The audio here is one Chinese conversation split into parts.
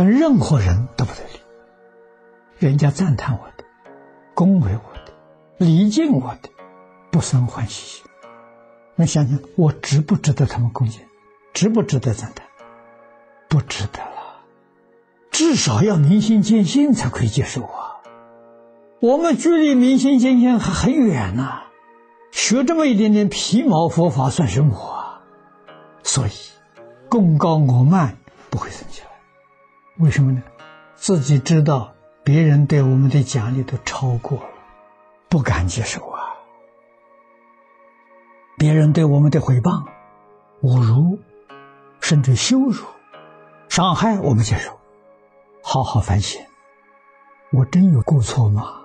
跟任何人都不对立。人家赞叹我的，恭维我的，礼敬我的，不生欢喜心。那想想，我值不值得他们恭敬？值不值得赞叹？不值得了。至少要明心见性才可以接受啊。我们距离明心见性还很远呢。学这么一点点皮毛佛法算什么啊？所以，功高我慢不会生起来。为什么呢？自己知道别人对我们的奖励都超过了，不敢接受啊。别人对我们的诽谤、侮辱，甚至羞辱、伤害，我们接受，好好反省。我真有过错吗？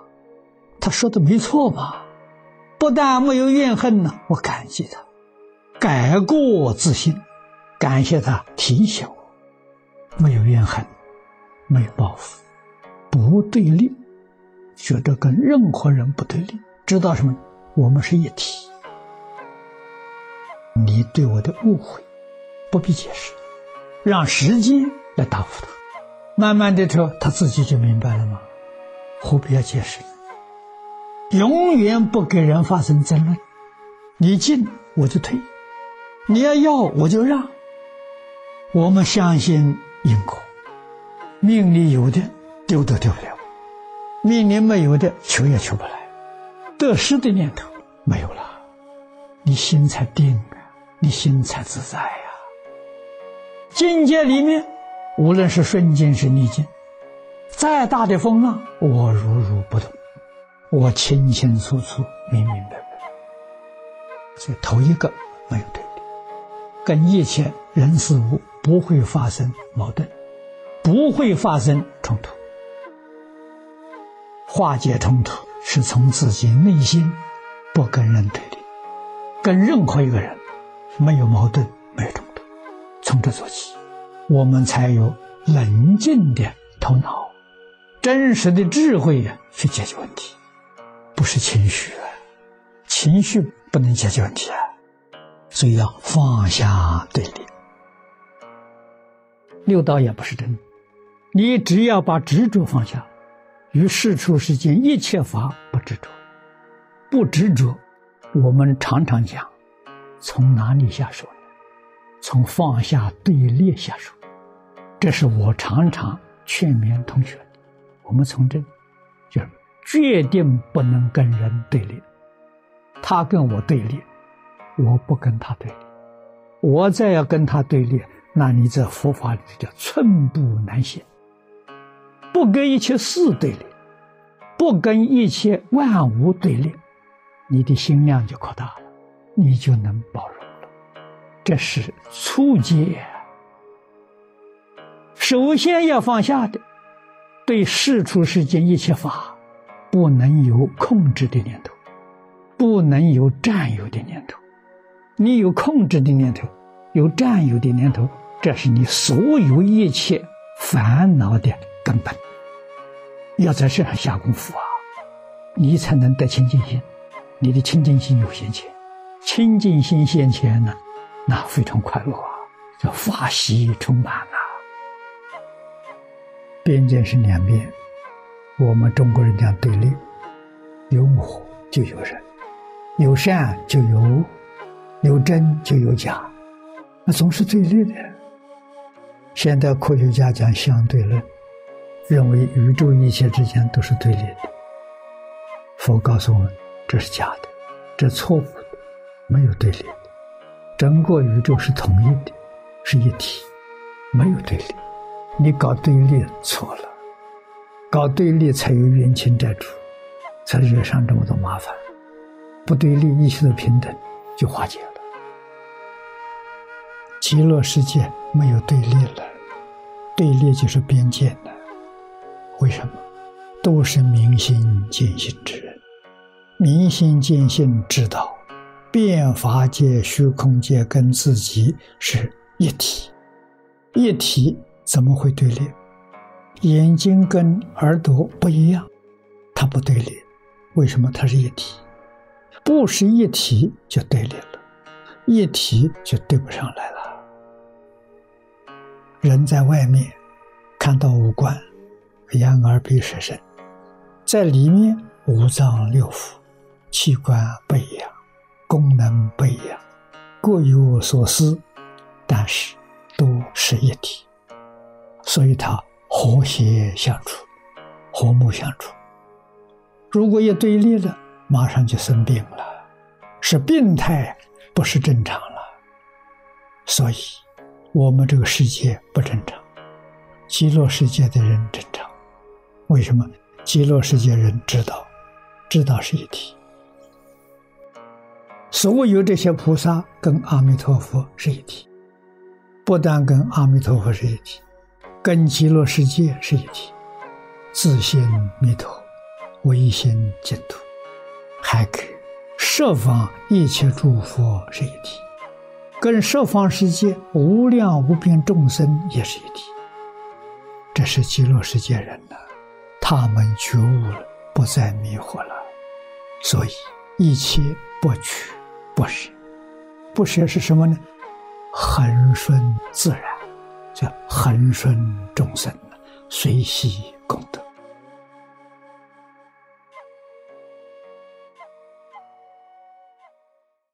他说的没错吗？不但没有怨恨呢，我感激他，改过自新，感谢他提醒我，没有怨恨，没有报复，不对立，觉得跟任何人不对立，知道什么？我们是一体。你对我的误会，不必解释，让时间来答复他，慢慢的说，他自己就明白了吗？何必要解释？永远不给人发生争论，你进我就退，你要要我就让。我们相信因果，命里有的丢都丢不了，命里没有的求也求不来，得失的念头没有了，你心才定啊，你心才自在呀。境界里面，无论是顺境是逆境，再大的风浪，我如如不动。我清清楚楚、明明白白，所以头一个没有对立，跟一切人事物不会发生矛盾，不会发生冲突。化解冲突是从自己内心不跟人对立，跟任何一个人没有矛盾、没有冲突，从这做起，我们才有冷静的头脑、真实的智慧呀，去解决问题。不是情绪啊，情绪不能解决问题啊，所以要放下对立。六道也不是真的，你只要把执着放下，于世出世间一切法不执着，不执着。我们常常讲，从哪里下手呢？从放下对立下手。这是我常常劝勉同学的。我们从这，就是。决定不能跟人对立，他跟我对立，我不跟他对立，我再要跟他对立，那你这佛法里叫寸步难行。不跟一切事对立，不跟一切万物对立，你的心量就扩大了，你就能包容了。这是初阶，首先要放下的，对世出世间一切法。不能有控制的念头，不能有占有的念头。你有控制的念头，有占有的念头，这是你所有一切烦恼的根本。要在这上下功夫啊，你才能得清净心。你的清净心有现前，清净心现前呢，那非常快乐啊，叫法喜充满啊。边界是两边。我们中国人讲对立，有我就有人，有善就有恶，有真就有假，那总是对立的。现代科学家讲相对论，认为宇宙一切之间都是对立的。佛告诉我们，这是假的，这错误的，没有对立的，整个宇宙是统一的，是一体，没有对立。你搞对立错了。搞对立才有冤亲债主，才惹上这么多麻烦。不对立，一切都平等，就化解了。极乐世界没有对立了，对立就是边界了。为什么？都是明心见性之人，明心见性知道，变法界、虚空界跟自己是一体，一体怎么会对立？眼睛跟耳朵不一样，它不对立，为什么？它是一体，不是一体就对立了，一体就对不上来了。人在外面，看到五官，眼耳鼻舌身，在里面五脏六腑、器官不一样，功能不一样，各有所思，但是都是一体，所以它和谐相处，和睦相处。如果一对立了，马上就生病了，是病态，不是正常了。所以，我们这个世界不正常。极乐世界的人正常，为什么？极乐世界人知道，知道是一体。所有这些菩萨跟阿弥陀佛是一体，不但跟阿弥陀佛是一体，跟极乐世界是一体。自心弥陀，唯心净土，还跟十方一切诸佛是一体，跟十方世界无量无边众生也是一体。这是极乐世界人呢，他们觉悟了，不再迷惑了，所以一切不取不舍，不舍是什么呢？恒顺自然，叫恒顺众生，随喜功德。